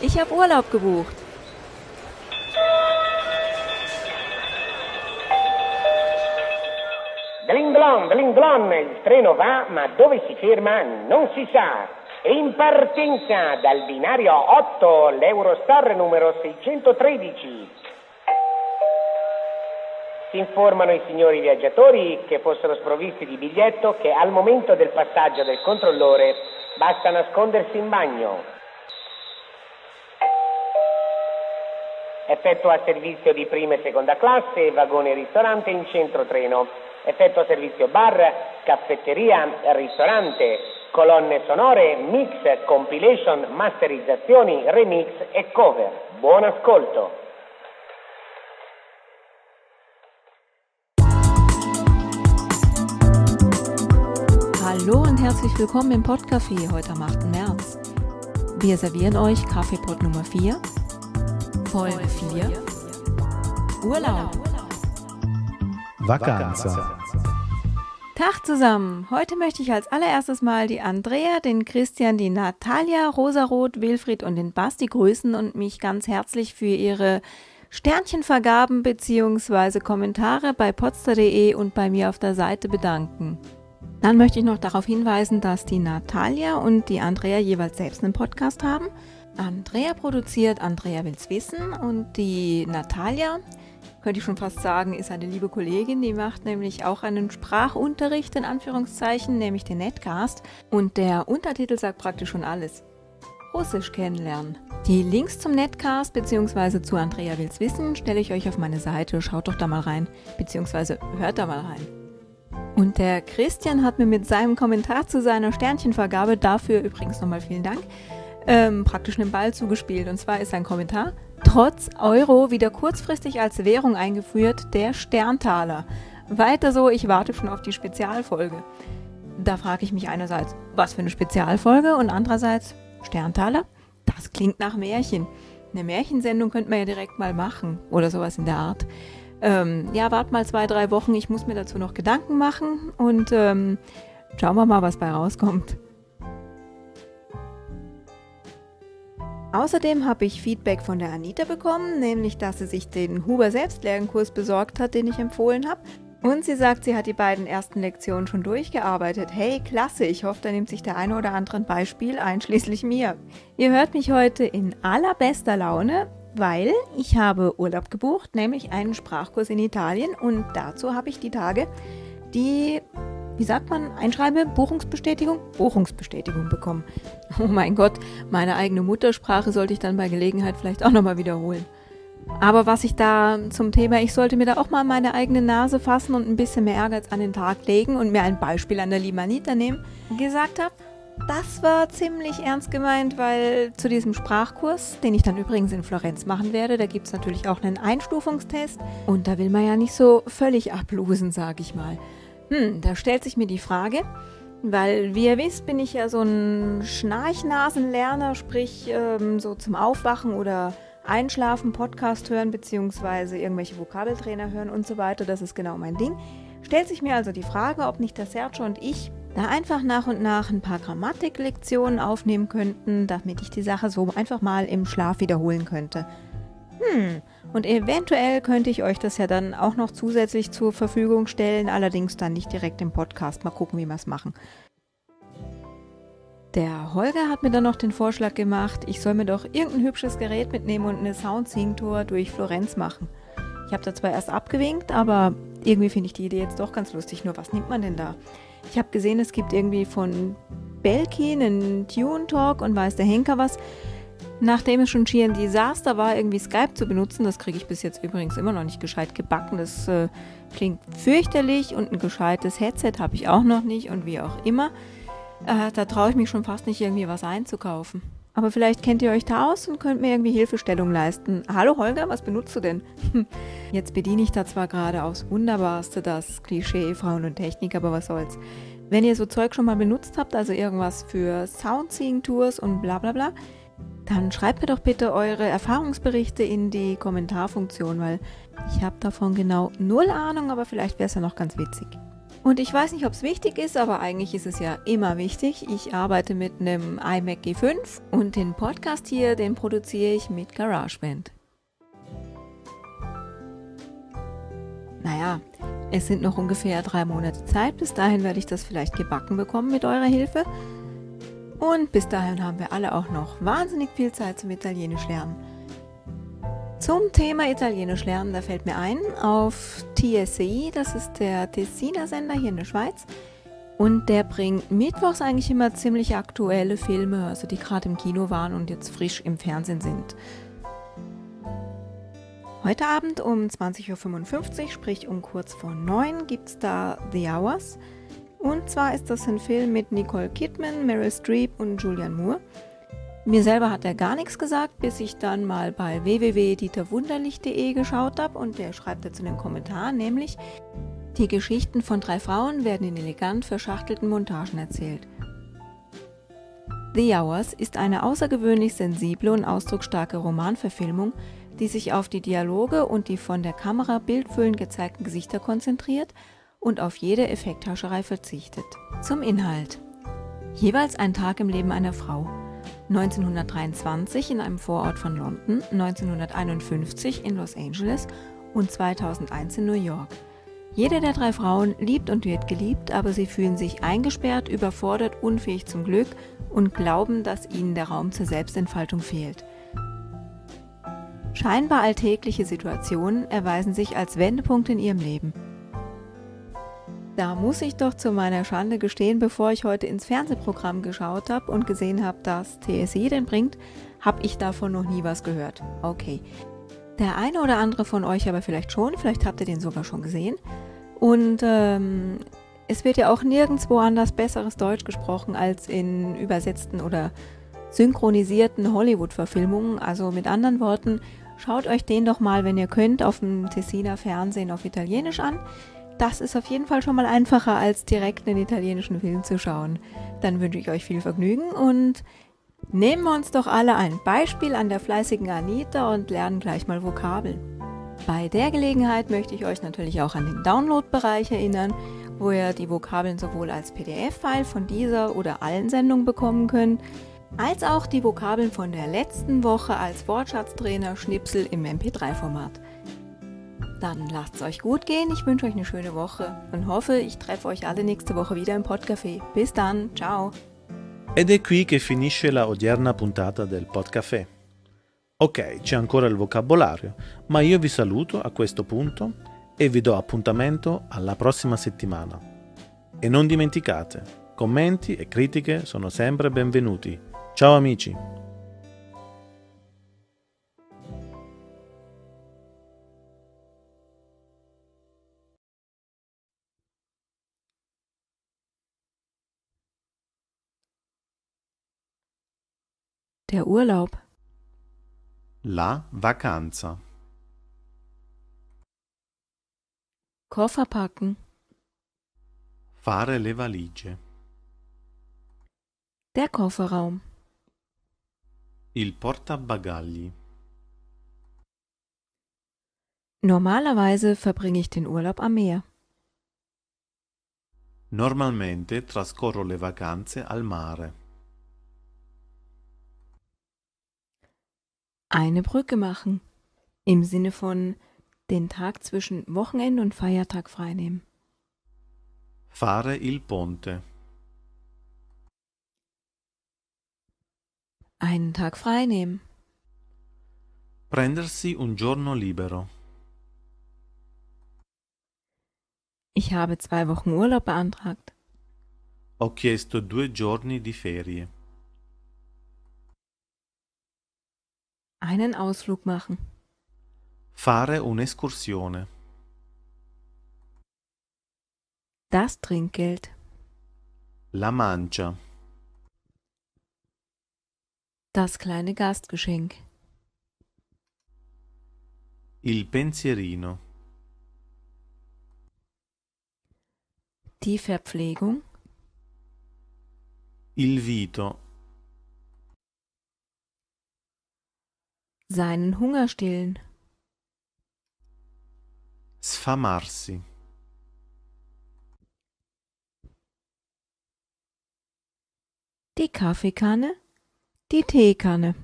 Ich habe Urlaub gebucht. Dlinglon, dlinglon, il treno va, ma dove si ferma non si sa. In partenza dal binario 8, l'Eurostar numero 613. Si informano i signori viaggiatori che fossero sprovvisti di biglietto che al momento del passaggio del controllore basta nascondersi in bagno. Effettua servizio di prima e seconda classe, vagone ristorante in centro treno. Effettua servizio bar, caffetteria, ristorante, colonne sonore, mix, compilation, masterizzazioni, remix e cover. Buon ascolto! Hallo und herzlich willkommen im Podcafé heute am 8. März. Wir servieren euch Kaffeepot Nummer 4, Folge 4, Urlaub. Vacanza. Tag zusammen! Heute möchte ich als allererstes mal die Andrea, den Christian, die Natalia, Rosarot, Wilfried und den Basti grüßen und mich ganz herzlich für ihre Sternchenvergaben bzw. Kommentare bei potster.de und bei mir auf der Seite bedanken. Dann möchte ich noch darauf hinweisen, dass die Natalia und die Andrea jeweils selbst einen Podcast haben. Andrea produziert Andrea will's wissen und die Natalia, könnte ich schon fast sagen, ist eine liebe Kollegin, die macht nämlich auch einen Sprachunterricht in Anführungszeichen, nämlich den Netcast und der Untertitel sagt praktisch schon alles. Russisch kennenlernen. Die Links zum Netcast bzw. zu Andrea will's wissen stelle ich euch auf meine Seite. Schaut doch da mal rein bzw. hört da mal rein. Und der Christian hat mir mit seinem Kommentar zu seiner Sternchenvergabe, dafür übrigens nochmal vielen Dank, ähm, praktisch einen Ball zugespielt. Und zwar ist sein Kommentar, trotz Euro wieder kurzfristig als Währung eingeführt, der Sterntaler. Weiter so, ich warte schon auf die Spezialfolge. Da frage ich mich einerseits, was für eine Spezialfolge und andererseits, Sterntaler? Das klingt nach Märchen. Eine Märchensendung könnte man ja direkt mal machen oder sowas in der Art. Ähm, ja, wart mal zwei, drei Wochen. Ich muss mir dazu noch Gedanken machen und ähm, schauen wir mal, was bei rauskommt. Außerdem habe ich Feedback von der Anita bekommen, nämlich dass sie sich den Huber Selbstlernkurs besorgt hat, den ich empfohlen habe. Und sie sagt, sie hat die beiden ersten Lektionen schon durchgearbeitet. Hey, klasse, ich hoffe, da nimmt sich der eine oder andere ein Beispiel, einschließlich mir. Ihr hört mich heute in allerbester Laune, weil ich habe Urlaub gebucht, nämlich einen Sprachkurs in Italien und dazu habe ich die Tage die, wie sagt man, Einschreibe, Buchungsbestätigung, Buchungsbestätigung bekommen. Oh mein Gott, meine eigene Muttersprache sollte ich dann bei Gelegenheit vielleicht auch nochmal wiederholen. Aber was ich da zum Thema, ich sollte mir da auch mal meine eigene Nase fassen und ein bisschen mehr Ehrgeiz an den Tag legen und mir ein Beispiel an der Limanita nehmen, gesagt habe, das war ziemlich ernst gemeint, weil zu diesem Sprachkurs, den ich dann übrigens in Florenz machen werde, da gibt es natürlich auch einen Einstufungstest und da will man ja nicht so völlig ablosen, sag ich mal. Hm, da stellt sich mir die Frage, weil wie ihr wisst, bin ich ja so ein Schnarchnasenlerner, sprich ähm, so zum Aufwachen oder Einschlafen, Podcast hören beziehungsweise irgendwelche Vokabeltrainer hören und so weiter. Das ist genau mein Ding. Stellt sich mir also die Frage, ob nicht der Sergio und ich da einfach nach und nach ein paar Grammatiklektionen aufnehmen könnten, damit ich die Sache so einfach mal im Schlaf wiederholen könnte. Hm, und eventuell könnte ich euch das ja dann auch noch zusätzlich zur Verfügung stellen, allerdings dann nicht direkt im Podcast. Mal gucken, wie wir es machen. Der Holger hat mir dann noch den Vorschlag gemacht, ich soll mir doch irgendein hübsches Gerät mitnehmen und eine Soundsing-Tour durch Florenz machen. Ich habe da zwar erst abgewinkt, aber irgendwie finde ich die Idee jetzt doch ganz lustig. Nur was nimmt man denn da? Ich habe gesehen, es gibt irgendwie von Belkin einen Tune Talk und weiß der Henker was. Nachdem es schon schier ein Desaster war, irgendwie Skype zu benutzen, das kriege ich bis jetzt übrigens immer noch nicht gescheit gebacken. Das äh, klingt fürchterlich und ein gescheites Headset habe ich auch noch nicht und wie auch immer. Äh, da traue ich mich schon fast nicht, irgendwie was einzukaufen. Aber vielleicht kennt ihr euch da aus und könnt mir irgendwie Hilfestellung leisten. Hallo Holger, was benutzt du denn? Jetzt bediene ich da zwar gerade aufs Wunderbarste das Klischee Frauen und Technik, aber was soll's. Wenn ihr so Zeug schon mal benutzt habt, also irgendwas für Soundseeing-Tours und bla bla bla, dann schreibt mir doch bitte eure Erfahrungsberichte in die Kommentarfunktion, weil ich habe davon genau null Ahnung, aber vielleicht wäre es ja noch ganz witzig. Und ich weiß nicht, ob es wichtig ist, aber eigentlich ist es ja immer wichtig. Ich arbeite mit einem iMac G5 und den Podcast hier, den produziere ich mit GarageBand. Naja, es sind noch ungefähr drei Monate Zeit. Bis dahin werde ich das vielleicht gebacken bekommen mit eurer Hilfe. Und bis dahin haben wir alle auch noch wahnsinnig viel Zeit zum Italienisch lernen. Zum Thema Italienisch lernen, da fällt mir ein, auf TSI, das ist der Tessiner Sender hier in der Schweiz, und der bringt mittwochs eigentlich immer ziemlich aktuelle Filme, also die gerade im Kino waren und jetzt frisch im Fernsehen sind. Heute Abend um 20.55 Uhr, sprich um kurz vor 9, gibt es da The Hours. Und zwar ist das ein Film mit Nicole Kidman, Meryl Streep und Julianne Moore. Mir selber hat er gar nichts gesagt, bis ich dann mal bei www.dieterwunderlich.de geschaut habe und der schreibt dazu einen Kommentar, nämlich die Geschichten von drei Frauen werden in elegant verschachtelten Montagen erzählt. The Hours ist eine außergewöhnlich sensible und ausdrucksstarke Romanverfilmung, die sich auf die Dialoge und die von der Kamera bildfüllend gezeigten Gesichter konzentriert und auf jede Effekthascherei verzichtet. Zum Inhalt. Jeweils ein Tag im Leben einer Frau. 1923 in einem Vorort von London, 1951 in Los Angeles und 2001 in New York. Jede der drei Frauen liebt und wird geliebt, aber sie fühlen sich eingesperrt, überfordert, unfähig zum Glück und glauben, dass ihnen der Raum zur Selbstentfaltung fehlt. Scheinbar alltägliche Situationen erweisen sich als Wendepunkt in ihrem Leben. Da muss ich doch zu meiner Schande gestehen, bevor ich heute ins Fernsehprogramm geschaut habe und gesehen habe, dass TSI den bringt, habe ich davon noch nie was gehört. Okay. Der eine oder andere von euch aber vielleicht schon, vielleicht habt ihr den sogar schon gesehen. Und ähm, es wird ja auch nirgendwo anders besseres Deutsch gesprochen als in übersetzten oder synchronisierten Hollywood-Verfilmungen. Also mit anderen Worten, schaut euch den doch mal, wenn ihr könnt, auf dem Tessiner Fernsehen auf Italienisch an. Das ist auf jeden Fall schon mal einfacher, als direkt einen italienischen Film zu schauen. Dann wünsche ich euch viel Vergnügen und nehmen wir uns doch alle ein Beispiel an der fleißigen Anita und lernen gleich mal Vokabeln. Bei der Gelegenheit möchte ich euch natürlich auch an den Download-Bereich erinnern, wo ihr die Vokabeln sowohl als PDF-File von dieser oder allen Sendungen bekommen könnt, als auch die Vokabeln von der letzten Woche als Wortschatztrainer Schnipsel im MP3-Format. Dann lasst es euch gut gehen. Ich wünsche euch eine schöne Woche und hoffe, ich treffe euch alle nächste Woche wieder im Podcafé. Bis dann, ciao. Ed è qui che finisce la odierna puntata del Podcafé. Ok, c'è ancora il vocabolario, ma io vi saluto a questo punto e vi do appuntamento alla prossima settimana. E non dimenticate, commenti e critiche sono sempre benvenuti. Ciao amici! Urlaub. La vacanza. Koffer packen. Fare le valigie. Der Kofferraum. Il portabagagli. Normalerweise verbringe ich den Urlaub am Meer. Normalmente trascorro le vacanze al mare. Eine Brücke machen. Im Sinne von den Tag zwischen Wochenende und Feiertag freinehmen. Fare il ponte. Einen Tag freinehmen. Prendersi un giorno libero. Ich habe zwei Wochen Urlaub beantragt. Ho chiesto due giorni di ferie. Einen Ausflug machen. Fare un'escursione. Das Trinkgeld. La mancia. Das kleine Gastgeschenk. Il pensierino. Die Verpflegung. Il vito. Seinen Hunger stillen. Sfamarsi. Die Kaffeekanne, die Teekanne.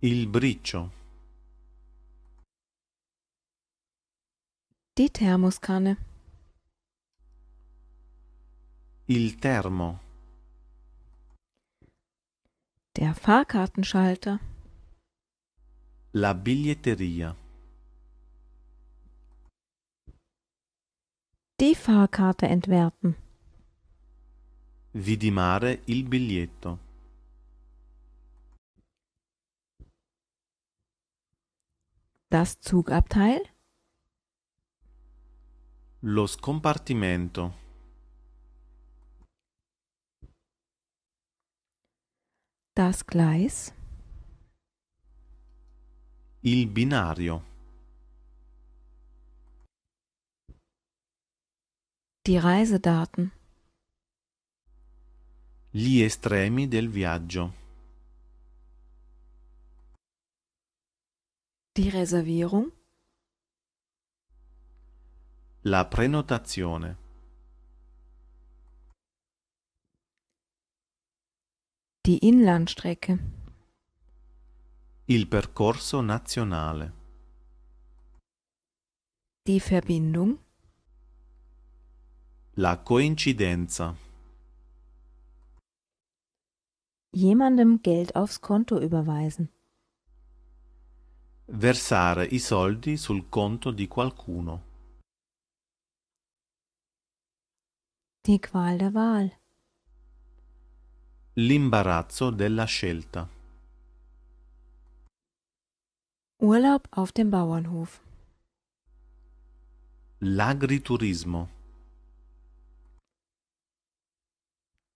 Il Briccio. Die Thermoskanne. Il Thermo der Fahrkartenschalter, la biglietteria, die Fahrkarte entwerten, vidimare il biglietto, das Zugabteil, lo scompartimento, das Gleis, il binario, die Reisedaten, gli estremi del viaggio, die Reservierung, la prenotazione, die Inlandstrecke, il percorso nazionale, die Verbindung, la coincidenza, jemandem Geld aufs Konto überweisen, versare i soldi sul conto di qualcuno, die Qual der Wahl, l'imbarazzo della scelta, Urlaub auf dem Bauernhof, l'agriturismo,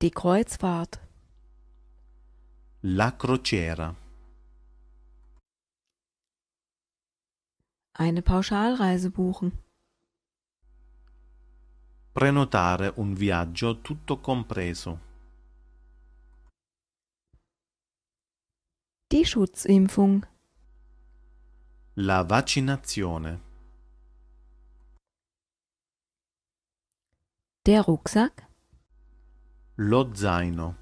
die Kreuzfahrt, la crociera, eine Pauschalreise buchen, prenotare un viaggio tutto compreso, die Schutzimpfung, la vaccinazione, der Rucksack, lo zaino,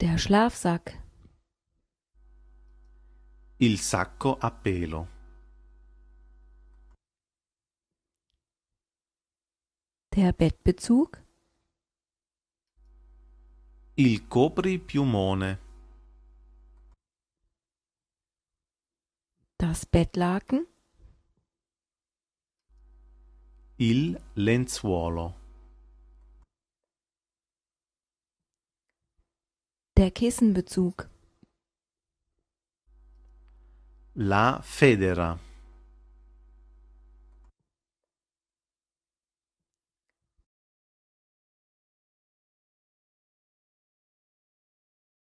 der Schlafsack, il sacco a pelo, der Bettbezug, il copripiumone, das Bettlaken, il lenzuolo, der Kissenbezug, la federa,